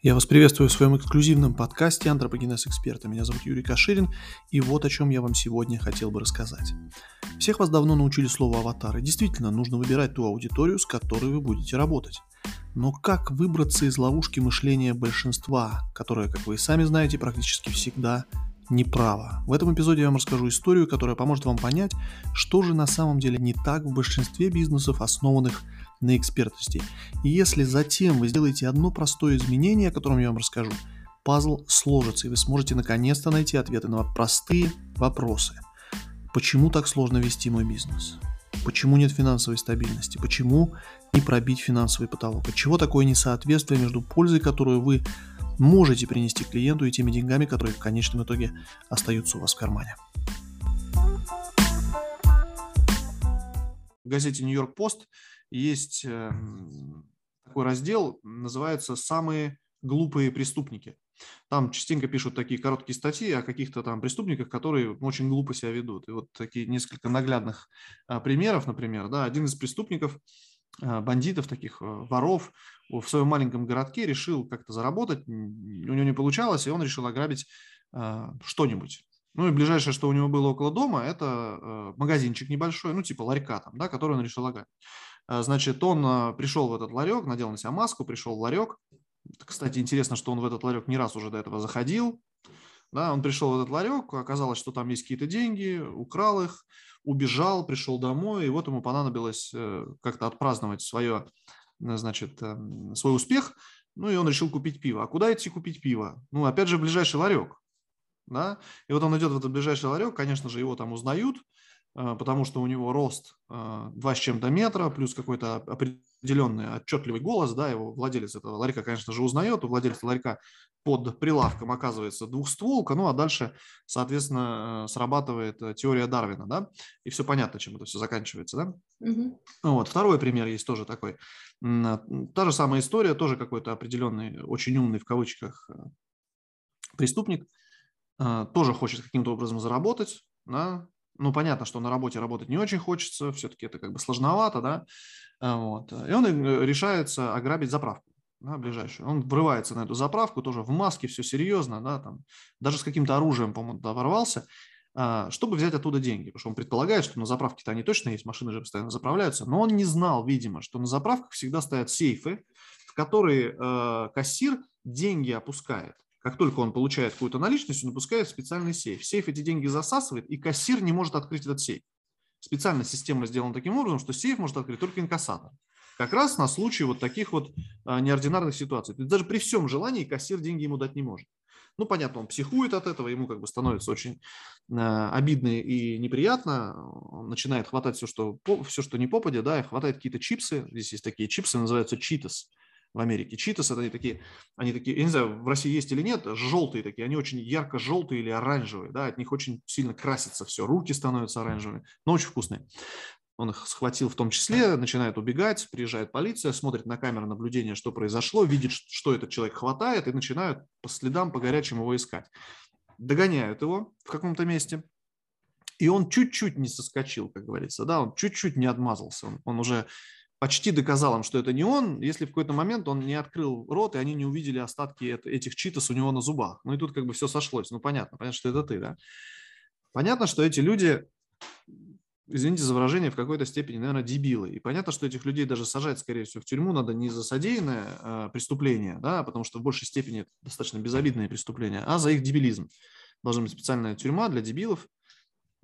Я вас приветствую в своем эксклюзивном подкасте «Антропогенез эксперта». Меня зовут Юрий Каширин, и вот о чем я вам сегодня хотел бы рассказать. Всех вас давно научили слову «аватар», и действительно нужно выбирать ту аудиторию, с которой вы будете работать. Но как выбраться из ловушки мышления большинства, которое, как вы и сами знаете, практически всегда неправо? В этом эпизоде я вам расскажу историю, которая поможет вам понять, что же на самом деле не так в большинстве бизнесов, основанных на на экспертности. И если затем вы сделаете одно простое изменение, о котором я вам расскажу, пазл сложится, и вы сможете наконец-то найти ответы на простые вопросы. Почему так сложно вести мой бизнес? Почему нет финансовой стабильности? Почему не пробить финансовый потолок? От чего такое несоответствие между пользой, которую вы можете принести клиенту, и теми деньгами, которые в конечном итоге остаются у вас в кармане? В газете «Нью-Йорк Пост» есть эм, такой раздел, называется «Самые глупые преступники». Там частенько пишут такие короткие статьи о каких-то там преступниках, которые очень глупо себя ведут. И вот такие несколько наглядных а, примеров, например, да, один из преступников, а, бандитов, таких а, воров в своем маленьком городке решил как-то заработать, у него не получалось, и он решил ограбить что-нибудь. Ну и ближайшее, что у него было около дома, это магазинчик небольшой, ну типа ларька там, да, который он решил ограбить. А, значит, он а, пришел в этот ларек, надел на себя маску, пришел в ларек. Кстати, интересно, что он в этот ларек не раз уже до этого заходил. Да, он пришел в этот ларек, оказалось, что там есть какие-то деньги, украл их, убежал, пришел домой, и вот ему понадобилось э, как-то отпраздновать свое, э, значит, эм, свой успех, ну и он решил купить пиво. А куда идти купить пиво? Ну, опять же, ближайший ларек. Да? И вот он идет в этот ближайший ларек, конечно же, его там узнают, а, потому что у него рост 2 а, с чем-то метра, плюс какой-то определенный отчетливый голос, да, его владелец этого ларька, конечно же, узнает, у владельца ларька под прилавком оказывается двухстволка, ну а дальше, соответственно, срабатывает теория Дарвина, да, и все понятно, чем это все заканчивается, да. Угу. Вот, второй пример есть тоже такой. Та же самая история, тоже какой-то определенный, очень умный в кавычках преступник, тоже хочет каким-то образом заработать, да, ну, понятно, что на работе работать не очень хочется, все-таки это как бы сложновато, да, а, вот. И он э, решается ограбить заправку да, ближайшую. Он врывается на эту заправку, тоже в маске, все серьезно, да, там, даже с каким-то оружием, по-моему, ворвался, а, чтобы взять оттуда деньги, потому что он предполагает, что на заправке-то они точно есть, машины же постоянно заправляются, но он не знал, видимо, что на заправках всегда стоят сейфы, в которые э, кассир деньги опускает. Как только он получает какую-то наличность, он опускает в специальный сейф. Сейф эти деньги засасывает, и кассир не может открыть этот сейф. Специальная система сделана таким образом, что сейф может открыть только инкассатор. Как раз на случай вот таких вот а, неординарных ситуаций. То есть даже при всем желании кассир деньги ему дать не может. Ну, понятно, он психует от этого, ему как бы становится очень э, обидно и неприятно. Он начинает хватать все, что, все, что не попадя, да, и хватает какие-то чипсы. Здесь есть такие чипсы, называются читас в Америке. Читос это они такие, они такие, я не знаю, в России есть или нет, желтые такие, они очень ярко-желтые или оранжевые, да, от них очень сильно красится все, руки становятся оранжевыми, но очень вкусные. Он их схватил в том числе, начинает убегать, приезжает полиция, смотрит на камеру наблюдения, что произошло, видит, что этот человек хватает, и начинают по следам, по горячим его искать. Догоняют его в каком-то месте, и он чуть-чуть не соскочил, как говорится, да, он чуть-чуть не отмазался, он, он уже почти доказал им, что это не он, если в какой-то момент он не открыл рот, и они не увидели остатки этих читос у него на зубах. Ну и тут как бы все сошлось. Ну понятно, понятно, что это ты, да. Понятно, что эти люди, извините за выражение, в какой-то степени, наверное, дебилы. И понятно, что этих людей даже сажать, скорее всего, в тюрьму надо не за содеянное э, преступление, да, потому что в большей степени это достаточно безобидное преступление, а за их дебилизм. Должна быть специальная тюрьма для дебилов,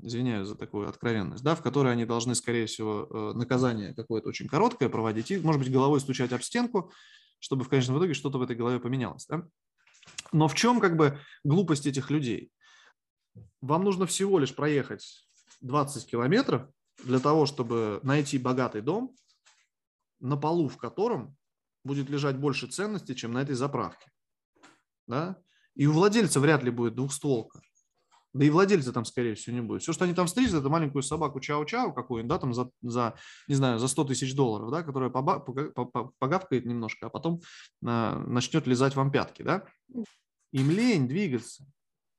извиняюсь за такую откровенность, да, в которой они должны, скорее всего, э, наказание какое-то очень короткое проводить и, может быть, головой стучать об стенку, чтобы в конечном итоге что-то в этой голове поменялось. Да? Но в чем как бы глупость этих людей? Вам нужно всего лишь проехать 20 километров для того, чтобы найти богатый дом, на полу в котором будет лежать больше ценностей, чем на этой заправке. Да? И у владельца вряд ли будет двухстволка. Да и владельца там, скорее всего, не будет. Все, что они там встретят, это маленькую собаку чау-чау какую-нибудь, да, там за, за, не знаю, за 100 тысяч долларов, да, которая погавкает немножко, а потом а, начнет лизать вам пятки, да. Им лень двигаться.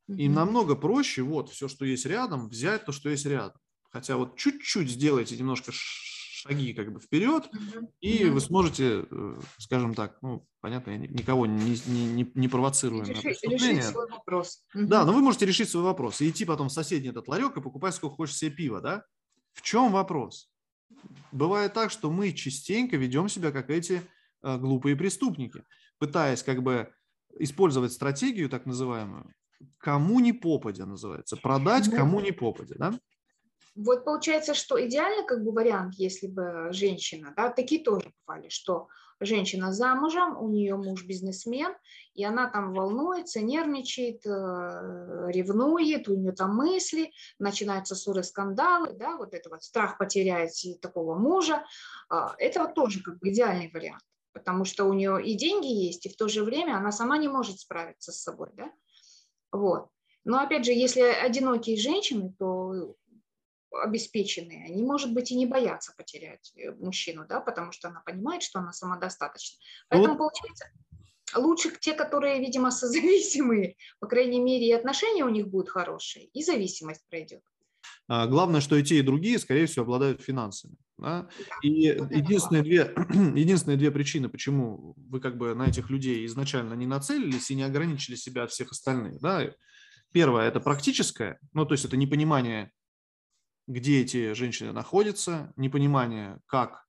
Им намного проще вот все, что есть рядом, взять то, что есть рядом. Хотя вот чуть-чуть сделайте немножко шаги как бы вперед, mm-hmm. и mm-hmm. вы сможете, э, скажем так, ну, понятно, я никого не, не, не, не провоцирую Реши, на преступление. Решить свой вопрос. Mm-hmm. Да, но вы можете решить свой вопрос и идти потом в соседний этот ларек и покупать сколько хочешь себе пива, да? В чем вопрос? Бывает так, что мы частенько ведем себя как эти э, глупые преступники, пытаясь как бы использовать стратегию так называемую, кому не попадя называется, продать кому не попадя, да? Вот получается, что идеальный как бы вариант, если бы женщина, да, такие тоже бывали, что женщина замужем, у нее муж бизнесмен, и она там волнуется, нервничает, э, ревнует, у нее там мысли, начинаются ссоры, скандалы, да, вот это вот страх потерять такого мужа, а, это вот тоже как бы идеальный вариант, потому что у нее и деньги есть, и в то же время она сама не может справиться с собой, да, вот. Но опять же, если одинокие женщины, то обеспеченные, они, может быть, и не боятся потерять э, мужчину, да, потому что она понимает, что она самодостаточна. Поэтому, вот. получается, лучше те, которые, видимо, созависимые, по крайней мере, и отношения у них будут хорошие, и зависимость пройдет. А, главное, что и те, и другие, скорее всего, обладают финансами. Да? И единственные две, единственные две причины, почему вы как бы на этих людей изначально не нацелились и не ограничили себя от всех остальных. Да? Первое – это практическое, ну то есть это непонимание где эти женщины находятся, непонимание, как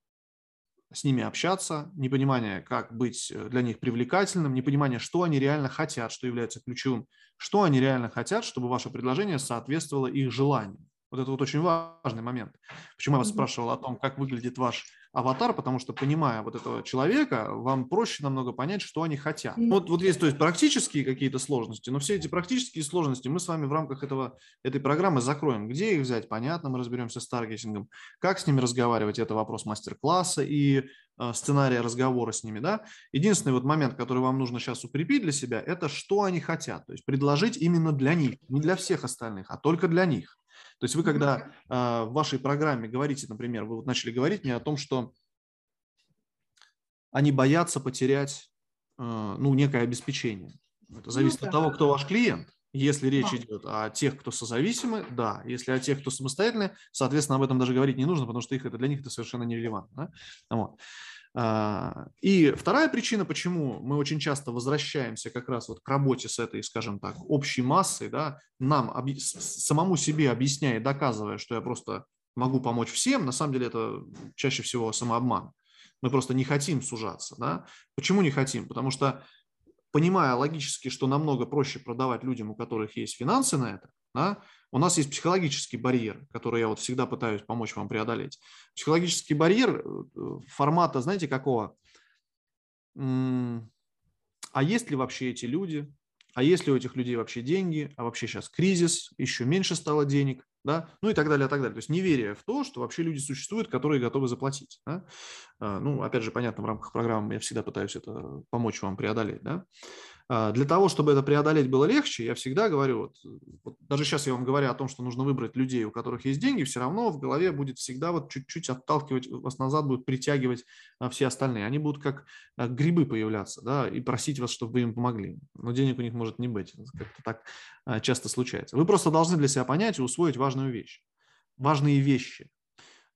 с ними общаться, непонимание, как быть э, для них привлекательным, непонимание, что они реально хотят, что является ключевым, что они реально хотят, чтобы ваше предложение соответствовало их желаниям. Вот это вот очень важный момент. Почему я вас спрашивал о том, как выглядит ваш аватар, потому что, понимая вот этого человека, вам проще намного понять, что они хотят. Вот, вот есть, то есть, практические какие-то сложности, но все эти практические сложности мы с вами в рамках этого, этой программы закроем. Где их взять, понятно, мы разберемся с таргетингом. Как с ними разговаривать, это вопрос мастер-класса и э, сценария разговора с ними, да. Единственный вот момент, который вам нужно сейчас укрепить для себя, это что они хотят, то есть предложить именно для них, не для всех остальных, а только для них. То есть вы, когда э, в вашей программе говорите, например, вы вот начали говорить мне о том, что они боятся потерять э, ну, некое обеспечение. Это ну зависит ну, от того, кто ваш клиент. Если речь да. идет о тех, кто созависимы, да. Если о тех, кто самостоятельны, соответственно, об этом даже говорить не нужно, потому что их это для них это совершенно нерелевантно. Да? Вот. А, и вторая причина, почему мы очень часто возвращаемся как раз вот к работе с этой, скажем так, общей массой, да, нам самому себе объясняя доказывая, что я просто могу помочь всем, на самом деле это чаще всего самообман. Мы просто не хотим сужаться. Да? Почему не хотим? Потому что понимая логически, что намного проще продавать людям, у которых есть финансы на это, да, у нас есть психологический барьер, который я вот всегда пытаюсь помочь вам преодолеть. Психологический барьер э, формата, знаете, какого? А есть ли вообще эти люди? А есть ли у этих людей вообще деньги? А вообще сейчас кризис, еще меньше стало денег, да? Ну и так далее, и так далее. То есть неверие в то, что вообще люди существуют, которые готовы заплатить. Да? А, ну, опять же, понятно, в рамках программы я всегда пытаюсь это помочь вам преодолеть, да? А, для того, чтобы это преодолеть было легче, я всегда говорю, вот, вот даже сейчас я вам говорю о том, что нужно выбрать людей, у которых есть деньги, все равно в голове будет всегда вот чуть-чуть отталкивать вас назад, будет притягивать а, все остальные. Они будут как а, грибы появляться, да, и просить вас, чтобы вы им помогли. Но денег у них может не быть, как-то так часто случается. Вы просто должны для себя понять и усвоить важную вещь, важные вещи.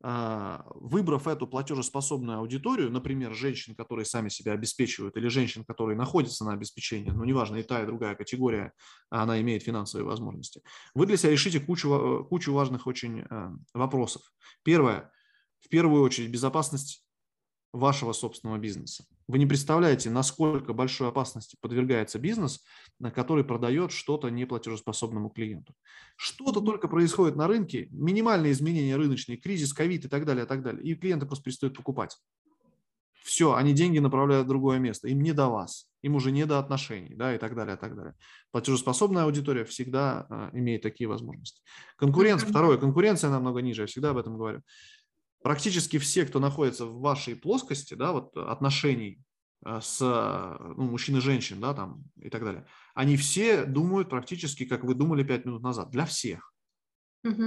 А, выбрав эту платежеспособную аудиторию, например, женщин, которые сами себя обеспечивают, или женщин, которые находятся на обеспечении, ну, неважно, и та, и другая категория, она имеет финансовые возможности, вы для себя решите кучу, кучу важных очень э, вопросов. Первое, в первую очередь, безопасность вашего собственного бизнеса. Вы не представляете, насколько большой опасности подвергается бизнес, который продает что-то неплатежеспособному клиенту. Что-то только происходит на рынке, минимальные изменения рыночные, кризис, ковид и так далее, и так далее, и клиенты просто перестают покупать. Все, они деньги направляют в другое место, им не до вас, им уже не до отношений, да, и так далее, и так далее. Платежеспособная аудитория всегда а, имеет такие возможности. Конкуренция, второе, конкуренция намного ниже, я всегда об этом говорю практически все, кто находится в вашей плоскости, да, вот отношений э, с ну, мужчин и женщин, да, там и так далее, они все думают практически, как вы думали пять минут назад, для всех.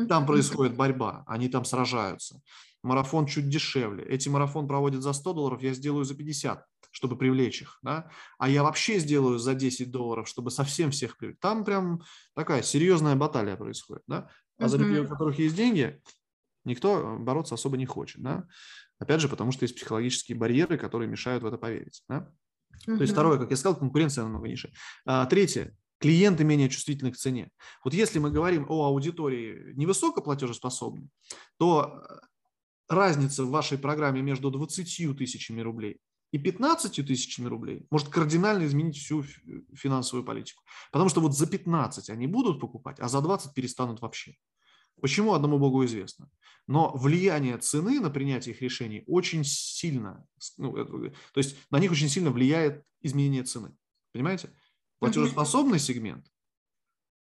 Там происходит борьба, они там сражаются. Марафон чуть дешевле. Эти марафон проводят за 100 долларов, я сделаю за 50, чтобы привлечь их. Да? А я вообще сделаю за 10 долларов, чтобы совсем всех привлечь. Там прям такая серьезная баталия происходит. Да? А за людей, у которых есть деньги, Никто бороться особо не хочет, да? Опять же, потому что есть психологические барьеры, которые мешают в это поверить, да? То есть второе, как я сказал, конкуренция намного ниже. А, третье, клиенты менее чувствительны к цене. Вот если мы говорим о аудитории невысокоплатежеспособной, то э, разница в вашей программе между 20 тысячами рублей и 15 тысячами рублей может кардинально изменить всю финансовую политику. Потому что вот за 15 они будут покупать, а за 20 перестанут вообще. Почему, одному Богу известно. Но влияние цены на принятие их решений очень сильно, ну, то есть на них очень сильно влияет изменение цены. Понимаете? Платежеспособный сегмент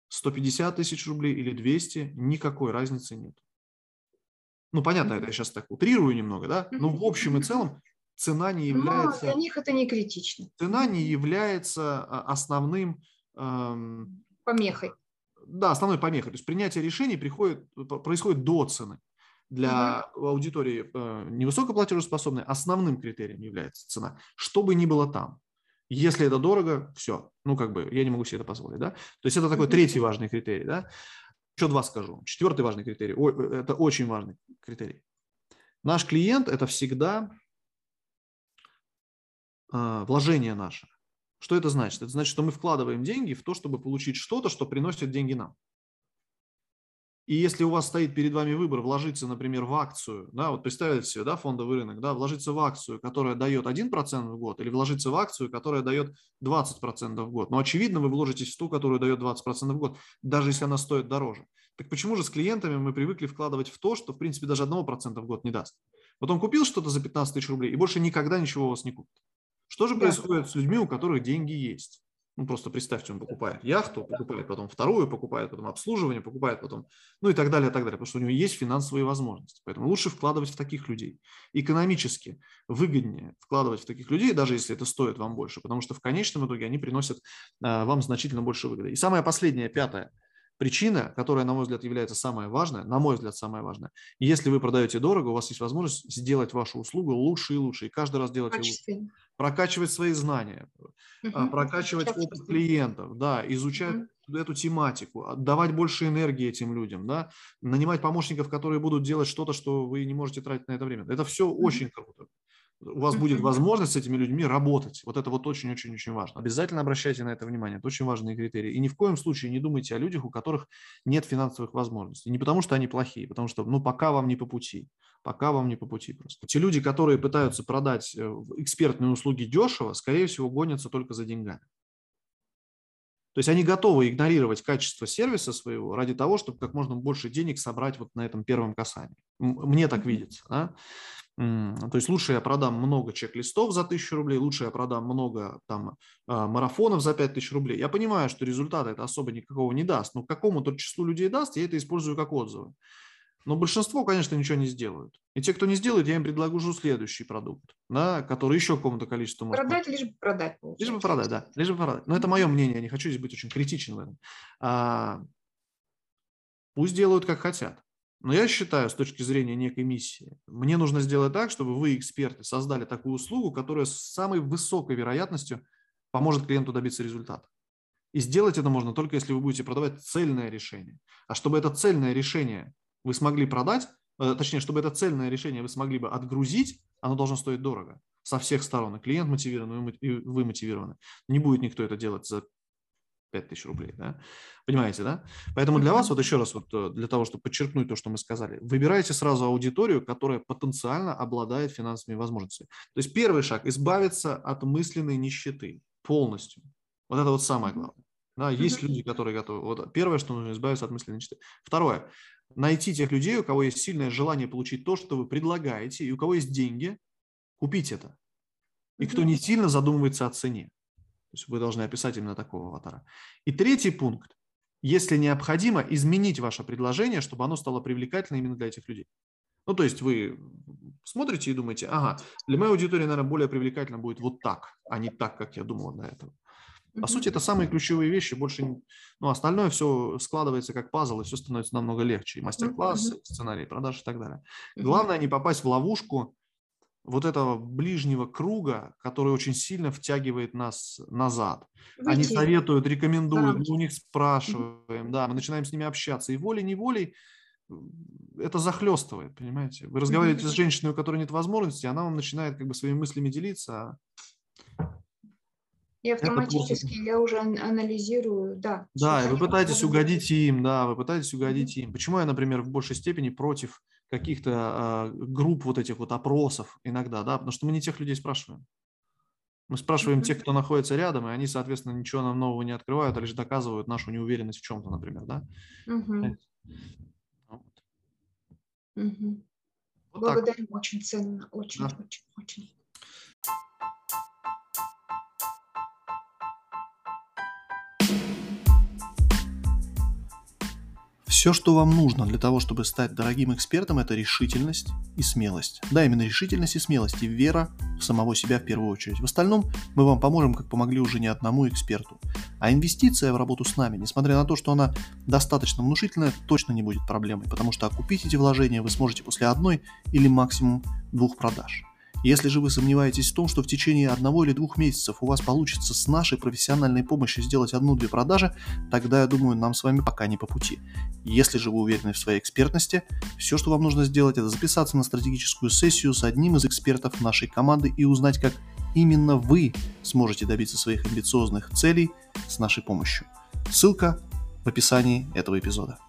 150 тысяч рублей или 200, никакой разницы нет. Ну, понятно, это я сейчас так утрирую немного, да? Но в общем и целом цена не является... Но для них это не критично. Цена не является а, основным... Эм, помехой. Да, основной помехой. То есть принятие решений приходит, происходит до цены. Для угу. аудитории э, невысокоплатежеспособной основным критерием является цена, что бы ни было там. Если это дорого, все. Ну, как бы, я не могу себе это позволить, да? То есть это такой третий важный критерий, да? Еще два скажу. Четвертый важный критерий. Э, это очень важный критерий. Наш клиент – это всегда э, вложение наше. Что это значит? Это значит, что мы вкладываем деньги в то, чтобы получить что-то, что приносит деньги нам. И если у вас стоит перед вами выбор вложиться, например, в акцию, да, вот представьте себе, да, фондовый рынок, да, вложиться в акцию, которая дает 1% в год, или вложиться в акцию, которая дает 20% в год. Но очевидно, вы вложитесь в ту, которая дает 20% в год, даже если она стоит дороже. Так почему же с клиентами мы привыкли вкладывать в то, что, в принципе, даже 1% в год не даст? Вот он купил что-то за 15 тысяч рублей и больше никогда ничего у вас не купит. Что же происходит с людьми, у которых деньги есть? Ну, просто представьте, он покупает яхту, покупает потом вторую, покупает потом обслуживание, покупает потом, ну и так далее, и так далее, потому что у него есть финансовые возможности. Поэтому лучше вкладывать в таких людей. Экономически выгоднее вкладывать в таких людей, даже если это стоит вам больше, потому что в конечном итоге они приносят а, вам значительно больше выгоды. И самое последнее, пятое, причина, которая, на мой взгляд, является самая важная, на мой взгляд, самая важная. Если вы продаете дорого, у вас есть возможность сделать вашу услугу лучше и лучше, и каждый раз делать ее лучше прокачивать свои знания, угу. прокачивать опыт клиентов, да, изучать угу. эту тематику, давать больше энергии этим людям, да, нанимать помощников, которые будут делать что-то, что вы не можете тратить на это время. Это все угу. очень круто. У вас будет возможность с этими людьми работать. Вот это вот очень-очень-очень важно. Обязательно обращайте на это внимание. Это очень важные критерии. И ни в коем случае не думайте о людях, у которых нет финансовых возможностей. Не потому, что они плохие, потому что, ну, пока вам не по пути пока вам не по пути просто. Те люди, которые пытаются продать э, экспертные услуги дешево, скорее всего, гонятся только за деньгами. То есть они готовы игнорировать качество сервиса своего ради того, чтобы как можно больше денег собрать вот на этом первом касании. Мне так видится. Да? То есть лучше я продам много чек-листов за 1000 рублей, лучше я продам много там а, марафонов за 5000 рублей. Я понимаю, что результата это особо никакого не даст, но какому-то числу людей даст, я это использую как отзывы. Но большинство, конечно, ничего не сделают. И те, кто не сделает, я им предложу следующий продукт, да, который еще какому-то количеству может Продать, лишь бы продать. Получается. Лишь бы продать, да. Лишь бы продать. Но это мое мнение, я не хочу здесь быть очень критичен в этом. А, пусть делают, как хотят. Но я считаю, с точки зрения некой миссии, мне нужно сделать так, чтобы вы, эксперты, создали такую услугу, которая с самой высокой вероятностью поможет клиенту добиться результата. И сделать это можно только если вы будете продавать цельное решение. А чтобы это цельное решение вы смогли продать, э, точнее, чтобы это цельное решение вы смогли бы отгрузить, оно должно стоить дорого со всех сторон. И клиент мотивирован, и вы мотивированы. Не будет никто это делать за 5000 рублей. Да? Понимаете, да? Поэтому для вас, вот еще раз, вот э, для того, чтобы подчеркнуть то, что мы сказали, выбирайте сразу аудиторию, которая потенциально обладает финансовыми возможностями. То есть первый шаг – избавиться от мысленной нищеты полностью. Вот это вот самое главное. Да, есть люди, которые готовы. Вот первое, что нужно избавиться от мысленной нищеты. Второе найти тех людей, у кого есть сильное желание получить то, что вы предлагаете, и у кого есть деньги, купить это. И кто не сильно задумывается о цене. То есть вы должны описать именно такого аватара. И третий пункт. Если необходимо, изменить ваше предложение, чтобы оно стало привлекательным именно для этих людей. Ну, то есть вы смотрите и думаете, ага, для моей аудитории, наверное, более привлекательно будет вот так, а не так, как я думал до этого. По сути, это самые ключевые вещи, больше, ну, остальное все складывается как пазл, и все становится намного легче. И мастер-класс, сценарий, продаж и так далее. Главное не попасть в ловушку вот этого ближнего круга, который очень сильно втягивает нас назад. Выйти. Они советуют, рекомендуют, да. мы у них спрашиваем, да, мы начинаем с ними общаться. И волей-неволей это захлестывает, понимаете? Вы разговариваете с женщиной, у которой нет возможности, она вам начинает как бы своими мыслями делиться. А и автоматически я уже анализирую, да. Да, и вы пытаетесь угодить им, да, вы пытаетесь угодить им. Почему я, например, в большей степени против каких-то э, групп вот этих вот опросов иногда, да, потому что мы не тех людей спрашиваем. Мы спрашиваем тех, кто находится рядом, и они, соответственно, ничего нам нового не открывают, а лишь доказывают нашу неуверенность в чем-то, например, да? Угу. Угу. Вот Благодарю, так. очень ценно, очень, да. очень, очень. Все, что вам нужно для того, чтобы стать дорогим экспертом, это решительность и смелость. Да, именно решительность и смелость, и вера в самого себя в первую очередь. В остальном мы вам поможем, как помогли уже не одному эксперту. А инвестиция в работу с нами, несмотря на то, что она достаточно внушительная, точно не будет проблемой, потому что окупить эти вложения вы сможете после одной или максимум двух продаж. Если же вы сомневаетесь в том, что в течение одного или двух месяцев у вас получится с нашей профессиональной помощью сделать одну-две продажи, тогда, я думаю, нам с вами пока не по пути. Если же вы уверены в своей экспертности, все, что вам нужно сделать, это записаться на стратегическую сессию с одним из экспертов нашей команды и узнать, как именно вы сможете добиться своих амбициозных целей с нашей помощью. Ссылка в описании этого эпизода.